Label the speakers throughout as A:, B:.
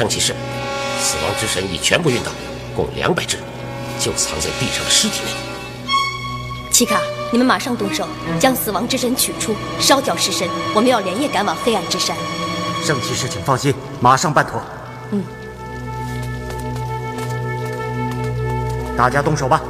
A: 圣骑士，死亡之神已全部运到，共两百只，就藏在地上的尸体内。
B: 奇卡，你们马上动手，将死亡之神取出，烧掉尸身。我们要连夜赶往黑暗之山。
C: 圣骑士，请放心，马上办妥。
B: 嗯，
C: 大家动手吧。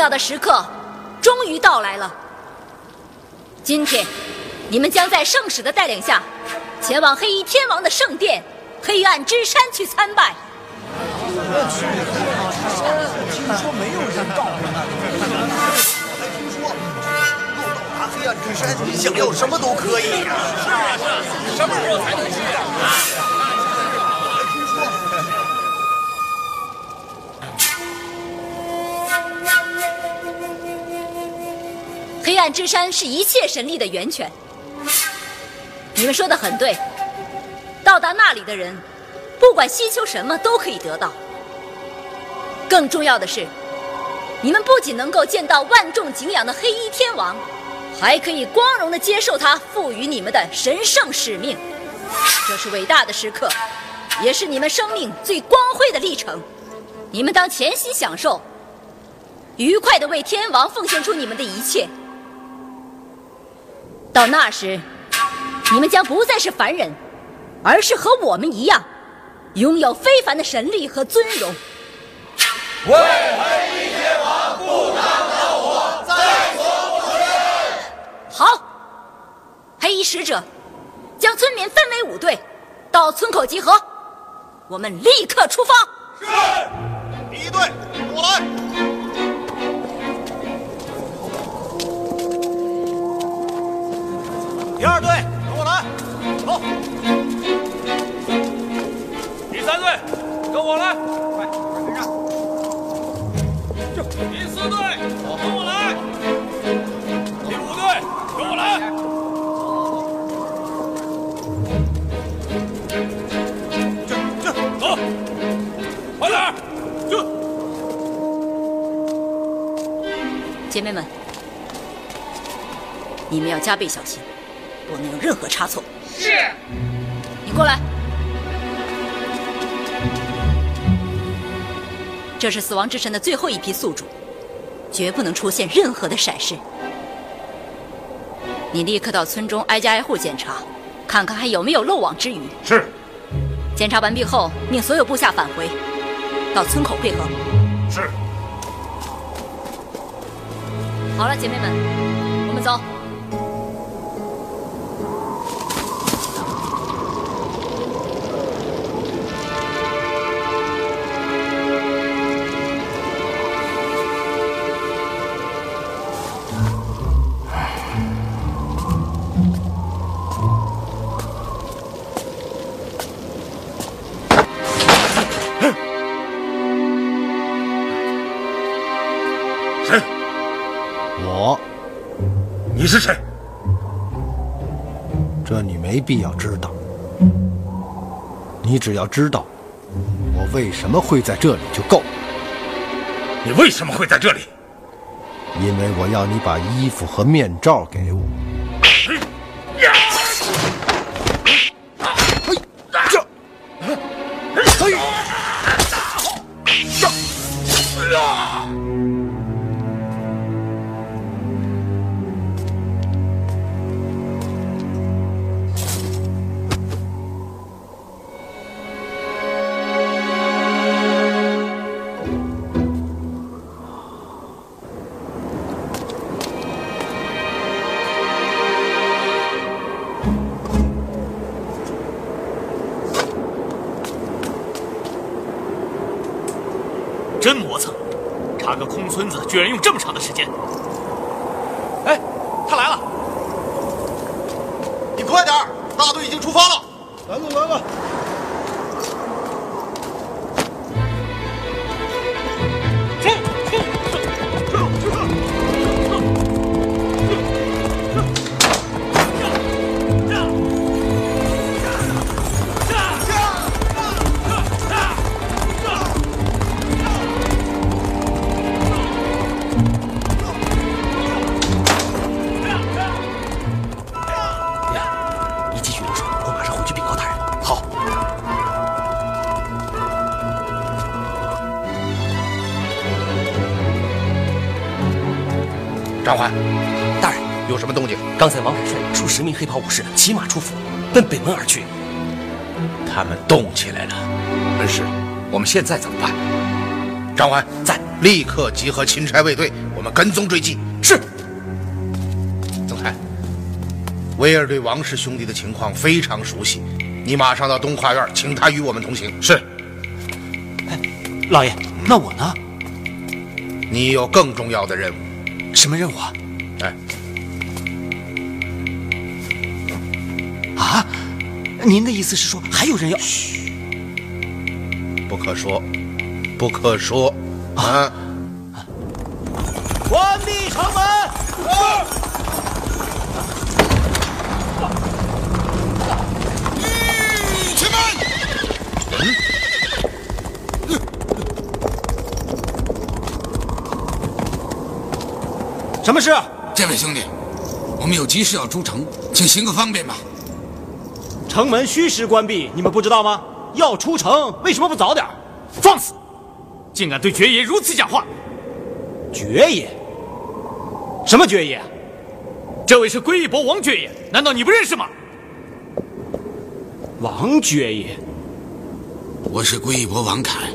D: 要
B: 的时刻终于到来了。今天，你们将在圣使的带领下，前往黑衣天王的圣殿——黑暗之山去参拜。
D: 听说没有人告诉
E: 达黑暗之山，想要什么都可以呀、
F: 什么时候才能去啊？
B: 黑暗之山是一切神力的源泉。你们说的很对，到达那里的人，不管希求什么都可以得到。更重要的是，你们不仅能够见到万众敬仰的黑衣天王，还可以光荣的接受他赋予你们的神圣使命。这是伟大的时刻，也是你们生命最光辉的历程。你们当潜心享受，愉快的为天王奉献出你们的一切。到那时，你们将不再是凡人，而是和我们一样，拥有非凡的神力和尊荣。
E: 为黑衣天王不当斗火，在所不辞。
B: 好，黑衣使者将村民分为五队，到村口集合。我们立刻出发。
E: 是，第一队，跟我来。
C: 第二队，跟我来，走。
F: 第三队，跟我来。快，快跟上。第四队，跟我来。第五队，跟我来。这这，走，快点儿，就。
B: 姐妹们，你们要加倍小心，不能有任何差错。
F: 是。
B: 你过来。这是死亡之神的最后一批宿主，绝不能出现任何的闪失。你立刻到村中挨家挨户检查，看看还有没有漏网之鱼。
C: 是。
B: 检查完毕后，命所有部下返回，到村口汇合。
C: 是。
B: 好了，姐妹们，我们走。
C: 你是谁？
G: 这你没必要知道。你只要知道我为什么会在这里就够。
C: 你为什么会在这里？
G: 因为我要你把衣服和面罩给我。
H: 张环，
I: 大人，
H: 有什么动静？
I: 刚才王凯率数十名黑袍武士骑马出府，奔北门而去。
H: 他们动起来了。
I: 恩师，我们现在怎么办？
H: 张环
I: 在，
H: 立刻集合钦差卫队，我们跟踪追击。
I: 是。
H: 总裁，威尔对王氏兄弟的情况非常熟悉，你马上到东跨院，请他与我们同行。
I: 是。
D: 哎，老爷，那我呢？
H: 你有更重要的任务。
D: 什么任务啊？
H: 哎。
D: 啊？您的意思是说还有人要？
H: 嘘，不可说，不可说啊！
D: 什么事？
J: 这位兄弟，我们有急事要出城，请行个方便吧。
D: 城门虚实关闭，你们不知道吗？要出城，为什么不早点？
F: 放肆！竟敢对爵爷如此讲话！
D: 爵爷？什么爵爷？
F: 这位是归义伯王爵爷，难道你不认识吗？
D: 王爵爷，
J: 我是归义伯王凯，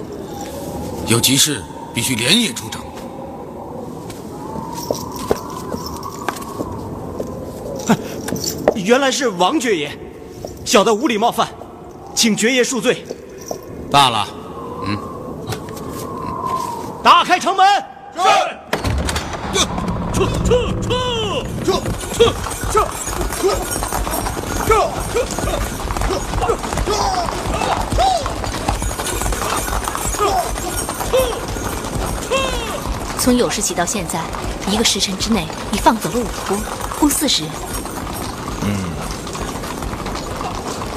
J: 有急事必须连夜出城。
D: 原来是王爵爷。小的无礼冒犯，请爵爷恕罪。
J: 罢了，嗯，
D: 打开城门。
E: 是。
C: 撤撤撤
E: 撤
C: 撤
E: 撤撤撤
B: 从有时起到现在，一个时辰之内，你放走了五波，共四十人。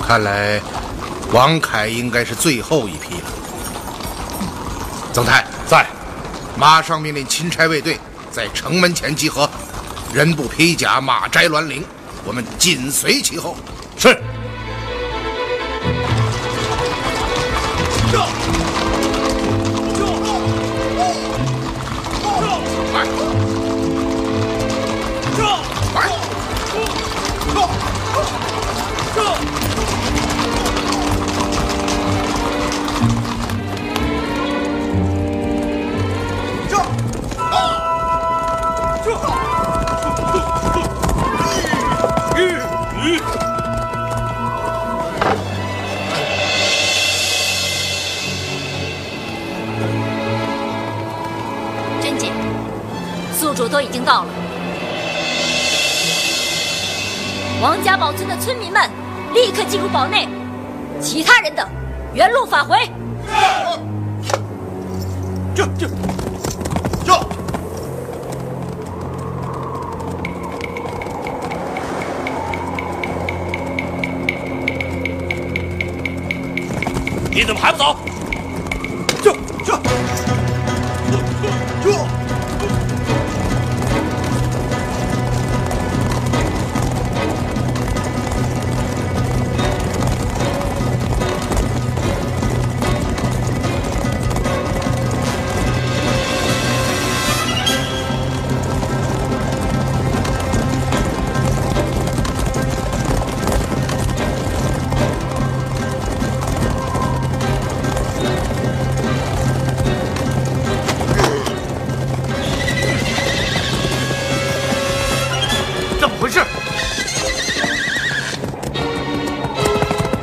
H: 看来，王凯应该是最后一批了。曾泰
I: 在，
H: 马上命令钦差卫队在城门前集合，人不披甲，马摘銮铃，我们紧随其后。
I: 是。
B: 的村民们立刻进入堡内，其他人等原路返回。
E: 这这这！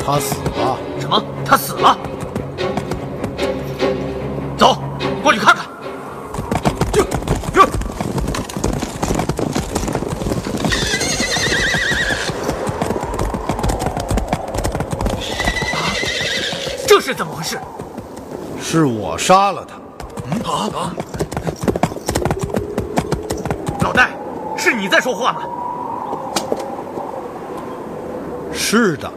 G: 他死了？
F: 什么？他死了？走，过去看看。
E: 这这，
F: 这是怎么回事？
G: 是我杀了他。
F: 嗯啊！老戴，是你在说话吗？
G: 是的。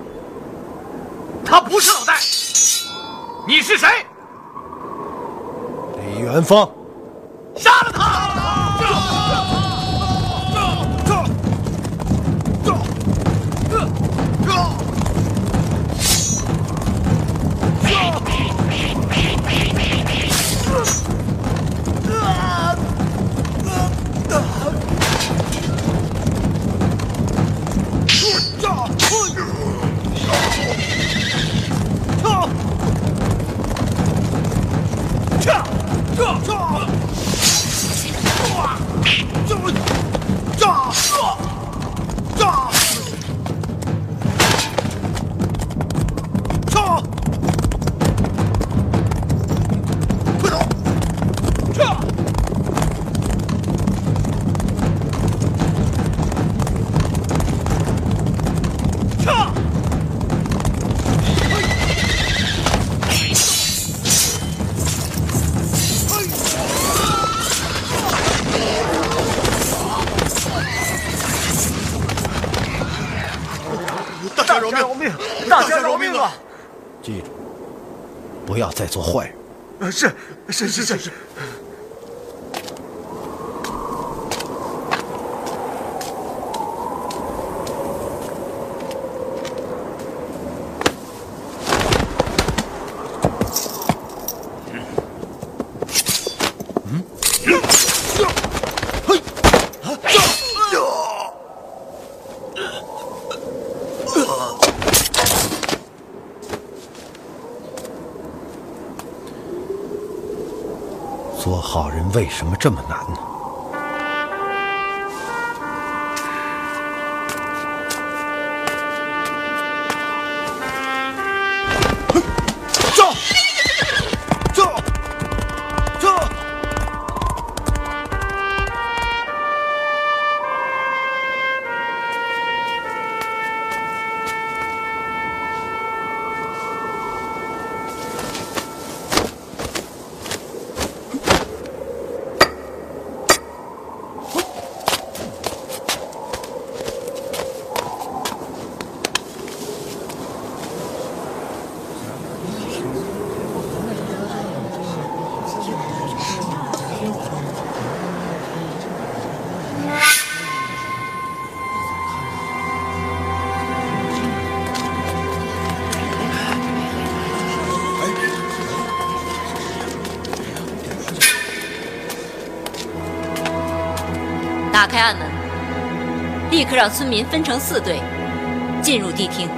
G: 南方。做坏人。
D: 呃，是是是是是。
G: 做好人为什么这么难
B: 立刻让村民分成四队，进入地厅。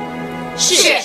K: 是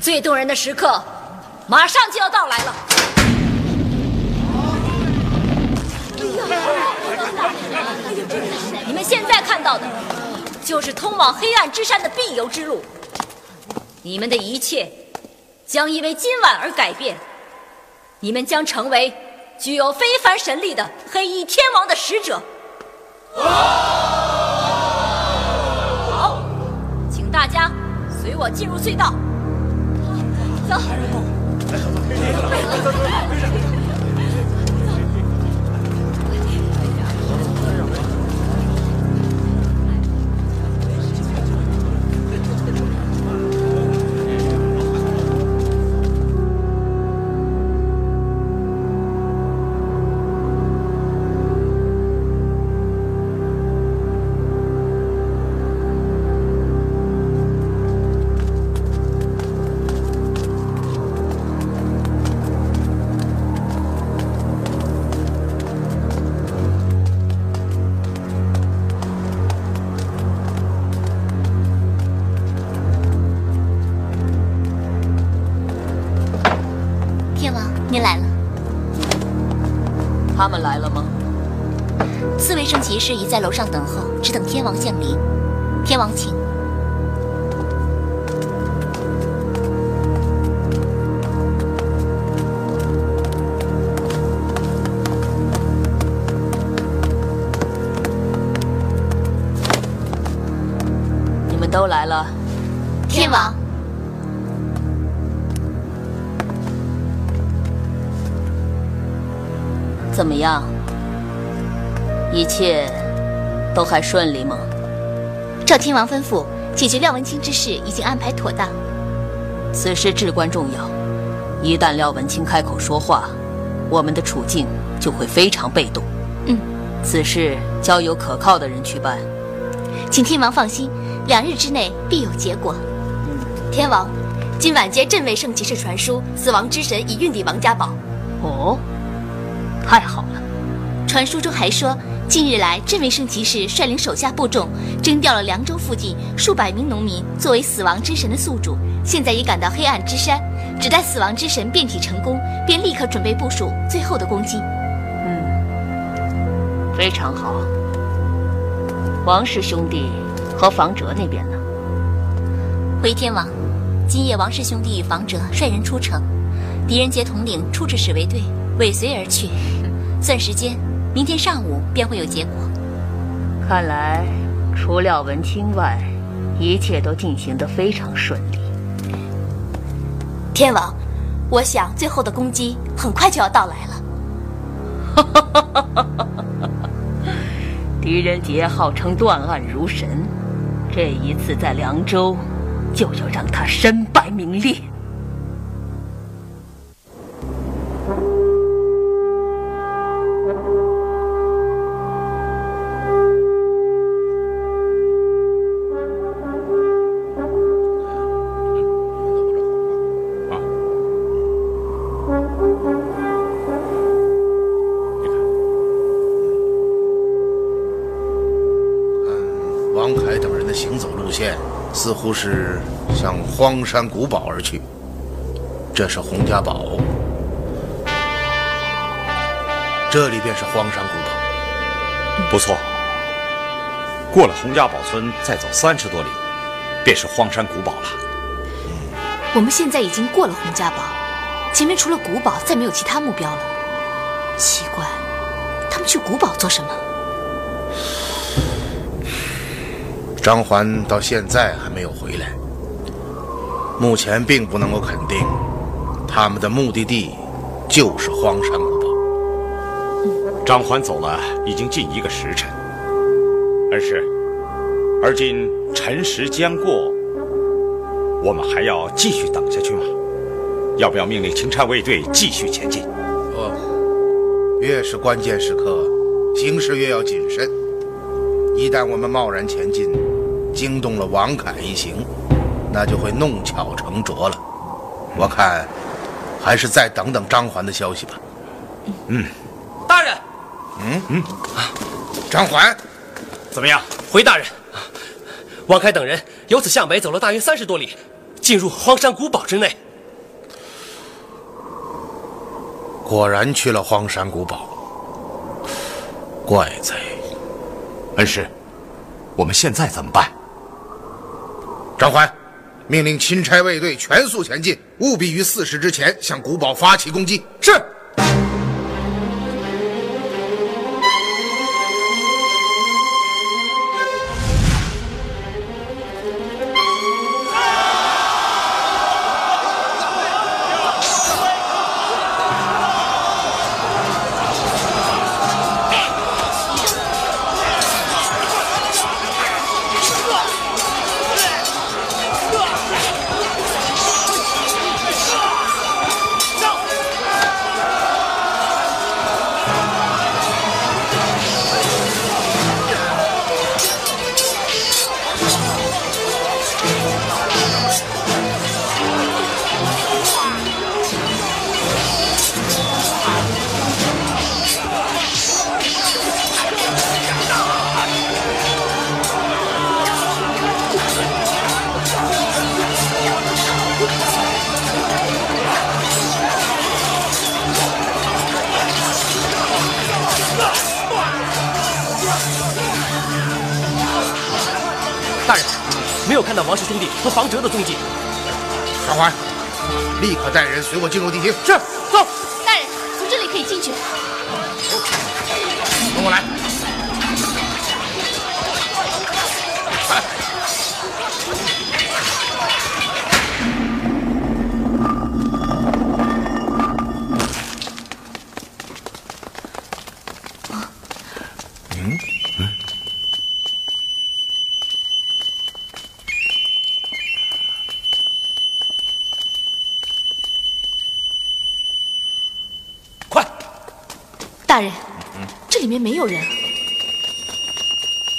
B: 最动人的时刻，马上就要到来了。你们现在看到的，就是通往黑暗之山的必由之路。你们的一切，将因为今晚而改变。你们将成为具有非凡神力的黑衣天王的使者。好，请大家随我进入隧道。走。
K: 他
L: 四位圣骑士已在楼上等候，只等天王降临。天王，请。
K: 你们都来了。
L: 天王，
K: 怎么样？一切都还顺利吗？
L: 照天王吩咐，解决廖文清之事已经安排妥当。
K: 此事至关重要，一旦廖文清开口说话，我们的处境就会非常被动。
L: 嗯，
K: 此事交由可靠的人去办。
L: 请天王放心，两日之内必有结果。嗯天王，今晚接镇卫圣骑士传书，死亡之神已运抵王家堡。
K: 哦，太好了。
L: 传书中还说，近日来镇卫圣骑士率领手下部众征调了凉州附近数百名农民作为死亡之神的宿主，现在已赶到黑暗之山，只待死亡之神变体成功，便立刻准备部署最后的攻击。
K: 嗯，非常好。王氏兄弟和房哲那边呢？
L: 回天王，今夜王氏兄弟与房哲率人出城，狄仁杰统领出至使卫队尾随而去，算时间，明天上午便会有结果。
K: 看来除廖文清外，一切都进行得非常顺利。
L: 天王，我想最后的攻击很快就要到来了。
K: 狄仁杰号称断案如神，这一次在凉州，就要让他身败名裂。
H: 是向荒山古堡而去。这是洪家堡，这里便是荒山古堡。
I: 不错，过了洪家堡村，再走三十多里，便是荒山古堡了。
L: 我们现在已经过了洪家堡，前面除了古堡，再没有其他目标了。奇怪，他们去古堡做什么？
H: 张环到现在还没有回来，目前并不能够肯定，他们的目的地就是荒山古堡。
I: 张环走了已经近一个时辰，而是，而今辰时将过，我们还要继续等下去吗？要不要命令钦差卫队继续前进？
H: 哦，越是关键时刻，行事越要谨慎。一旦我们贸然前进，惊动了王凯一行，那就会弄巧成拙了。我看，还是再等等张环的消息吧。
D: 嗯，大人。
H: 嗯嗯，张环，
D: 怎么样？回大人，王凯等人由此向北走了大约三十多里，进入荒山古堡之内。
H: 果然去了荒山古堡。怪哉！
I: 恩师，我们现在怎么办？
H: 张环，命令钦差卫队全速前进，务必于四时之前向古堡发起攻击。
D: 是。和房哲的踪迹。
H: 传唤，立刻带人随我进入地厅。
D: 是，走。
L: 大人，从这里可以进去。
H: 跟我来。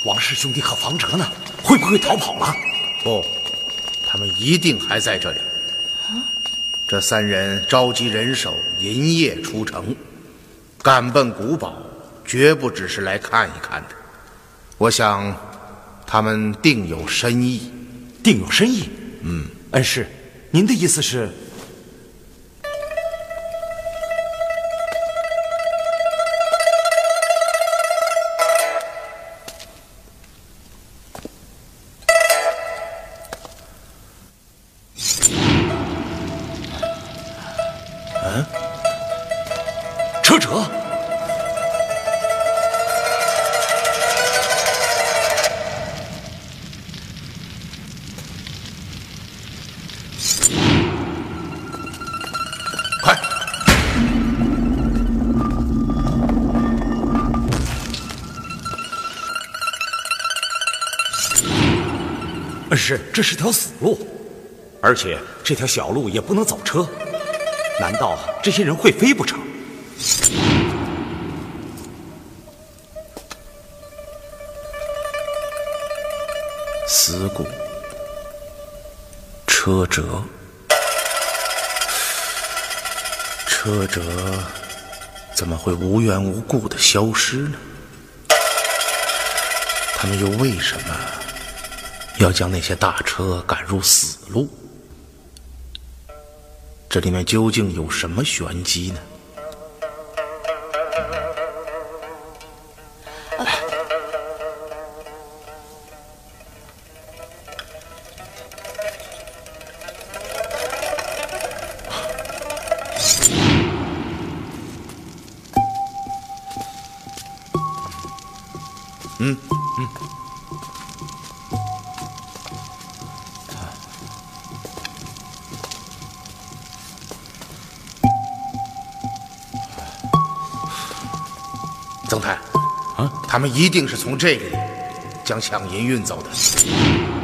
I: 王氏兄弟和房哲呢？会不会逃跑了？
H: 不，他们一定还在这里。这三人召集人手，银夜出城，赶奔古堡，绝不只是来看一看的。我想，他们定有深意。
I: 定有深意？
H: 嗯，
I: 恩师，您的意思是？而且这条小路也不能走车。难道这些人会飞不成？
H: 死谷，车辙，车辙怎么会无缘无故的消失呢？他们又为什么要将那些大车赶入死路？这里面究竟有什么玄机呢？他们一定是从这里将抢银运走的。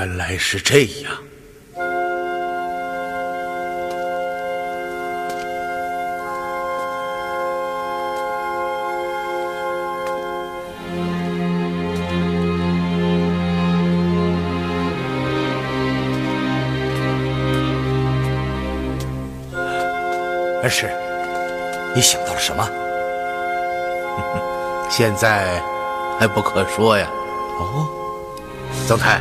H: 原来是这样。
I: 恩师，你想到了什么？
H: 现在还不可说呀。
I: 哦，
H: 曾太，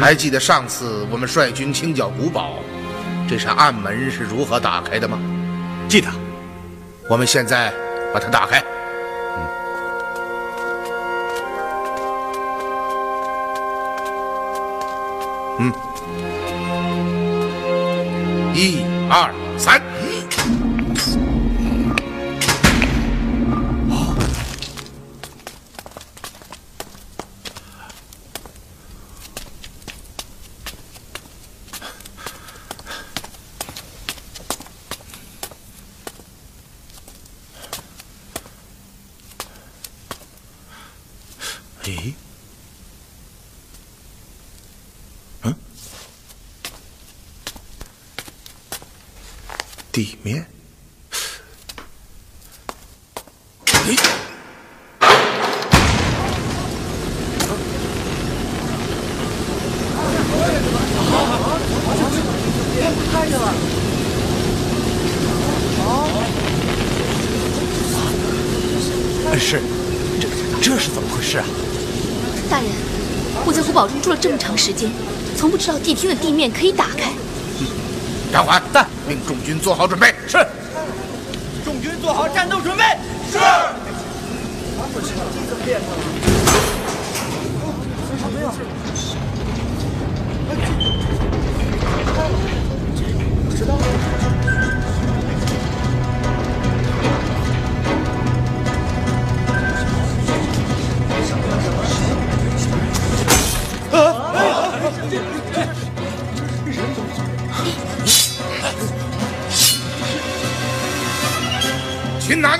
H: 还记得上次我们率军清剿古堡，这扇暗门是如何打开的吗？
I: 记得。
H: 我们现在把它打开。嗯。一二三。咦？嗯？地面？诶！
D: 看见了！
M: 恩师，这这是怎么回事啊？
L: 大人，我在古堡中住了这么长时间，从不知道地厅的地面可以打开。
H: 张环，在，命众军做好准备。
M: 是。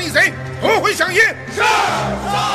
H: 逆贼，夺回饷银。是。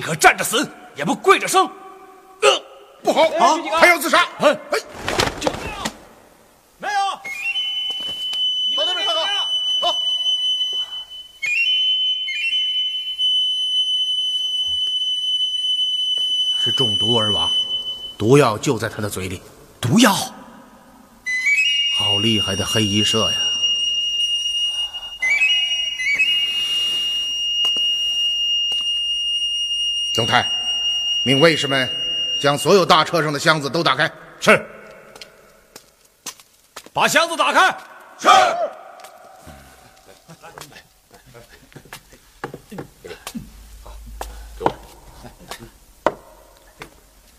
I: 宁可站着死，也不跪着生。呃，
H: 不好啊，他要自杀。
I: 哎，
C: 没有，
D: 往那边看看，走。
H: 是中毒而亡，毒药就在他的嘴里。
I: 毒药，
H: 好厉害的黑衣社呀！总太，命卫士们将所有大车上的箱子都打开。
N: 是。把箱子打开。
D: 是。
N: 给我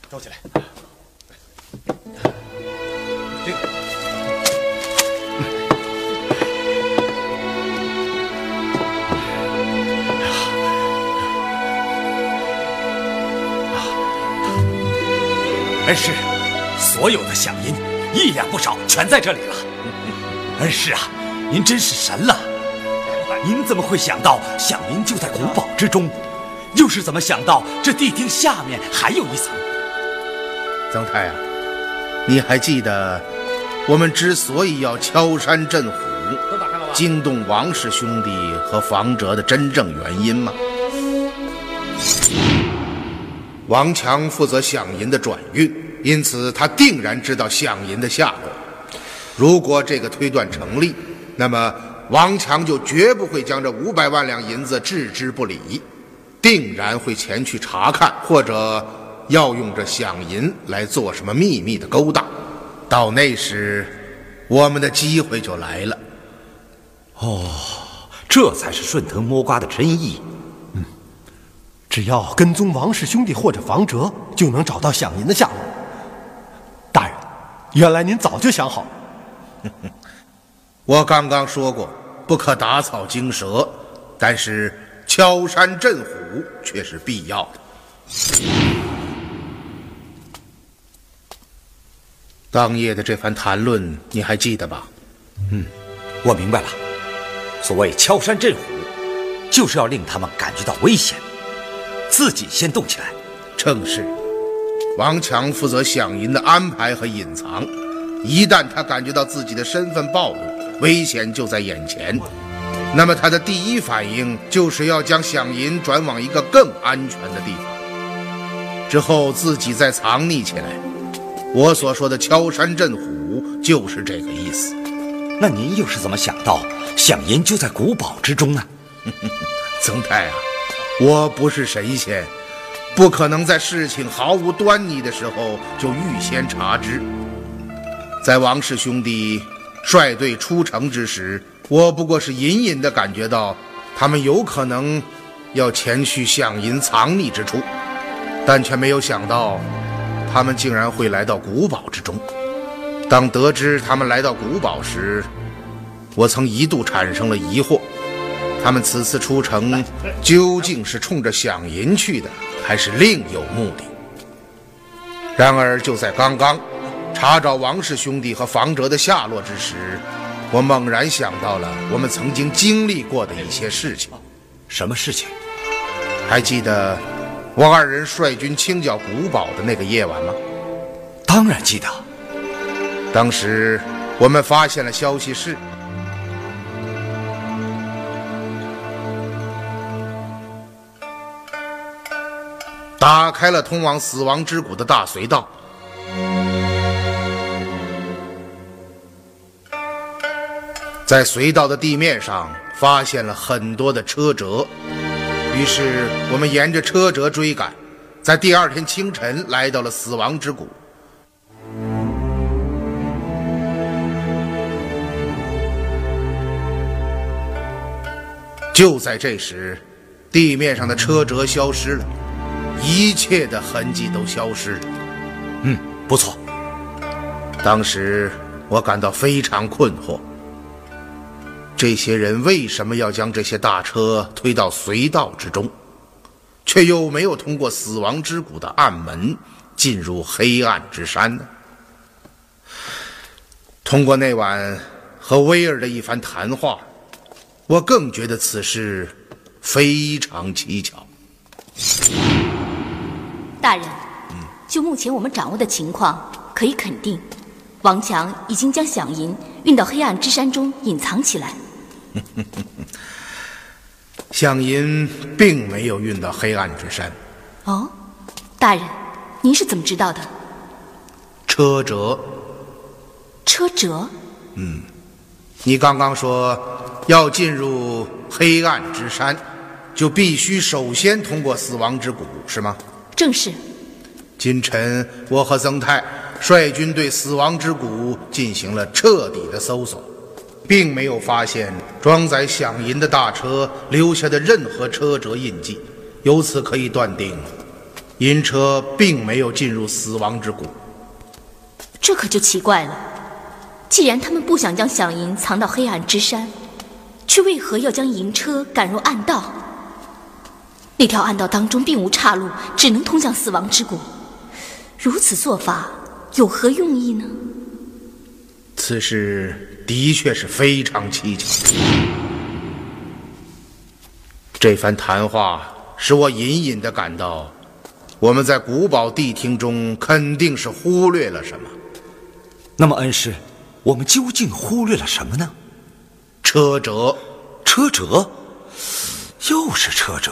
N: 收起来。
I: 恩师，所有的响银一两不少，全在这里了。恩师啊，您真是神了！您怎么会想到响银就在古堡之中？又是怎么想到这地厅下面还有一层？
H: 曾太啊，你还记得我们之所以要敲山震虎？惊动王氏兄弟和房哲的真正原因吗？王强负责响银的转运，因此他定然知道响银的下落。如果这个推断成立，那么王强就绝不会将这五百万两银子置之不理，定然会前去查看，或者要用这响银来做什么秘密的勾当。到那时，我们的机会就来了。
I: 哦，这才是顺藤摸瓜的真意。
G: 嗯，只要跟踪王氏兄弟或者房哲，就能找到响银的下落。大人，原来您早就想好了。
H: 我刚刚说过，不可打草惊蛇，但是敲山震虎却是必要的。当夜的这番谈论，你还记得吧？
I: 嗯，我明白了。所谓敲山震虎，就是要令他们感觉到危险，自己先动起来。
H: 正是，王强负责响银的安排和隐藏。一旦他感觉到自己的身份暴露，危险就在眼前，那么他的第一反应就是要将响银转往一个更安全的地方，之后自己再藏匿起来。我所说的敲山震虎就是这个意思。
I: 那您又是怎么想到响银就在古堡之中呢？
H: 曾太啊，我不是神仙，不可能在事情毫无端倪的时候就预先察知。在王氏兄弟率队出城之时，我不过是隐隐的感觉到他们有可能要前去响银藏匿之处，但却没有想到他们竟然会来到古堡之中。当得知他们来到古堡时，我曾一度产生了疑惑：他们此次出城究竟是冲着饷银去的，还是另有目的？然而就在刚刚。查找王氏兄弟和房哲的下落之时，我猛然想到了我们曾经经历过的一些事情。
I: 什么事情？
H: 还记得我二人率军清剿古堡的那个夜晚吗？
I: 当然记得。
H: 当时我们发现了消息室，打开了通往死亡之谷的大隧道。在隧道的地面上发现了很多的车辙，于是我们沿着车辙追赶，在第二天清晨来到了死亡之谷。就在这时，地面上的车辙消失了，一切的痕迹都消失了。
I: 嗯，不错。
H: 当时我感到非常困惑。这些人为什么要将这些大车推到隧道之中，却又没有通过死亡之谷的暗门进入黑暗之山呢？通过那晚和威尔的一番谈话，我更觉得此事非常蹊跷。
L: 大人，就目前我们掌握的情况，可以肯定，王强已经将响银运到黑暗之山中隐藏起来。
H: 响银并没有运到黑暗之山。
L: 哦，大人，您是怎么知道的？
H: 车辙。
L: 车辙。
H: 嗯，你刚刚说要进入黑暗之山，就必须首先通过死亡之谷，是吗？
L: 正是。
H: 今晨我和曾泰率军对死亡之谷进行了彻底的搜索。并没有发现装载响银的大车留下的任何车辙印记，由此可以断定，银车并没有进入死亡之谷。
L: 这可就奇怪了。既然他们不想将响银藏到黑暗之山，却为何要将银车赶入暗道？那条暗道当中并无岔路，只能通向死亡之谷。如此做法有何用意呢？
H: 此事的确是非常蹊跷。这番谈话使我隐隐的感到，我们在古堡地厅中肯定是忽略了什么。
I: 那么，恩师，我们究竟忽略了什么呢？
H: 车辙，
I: 车辙，又是车辙。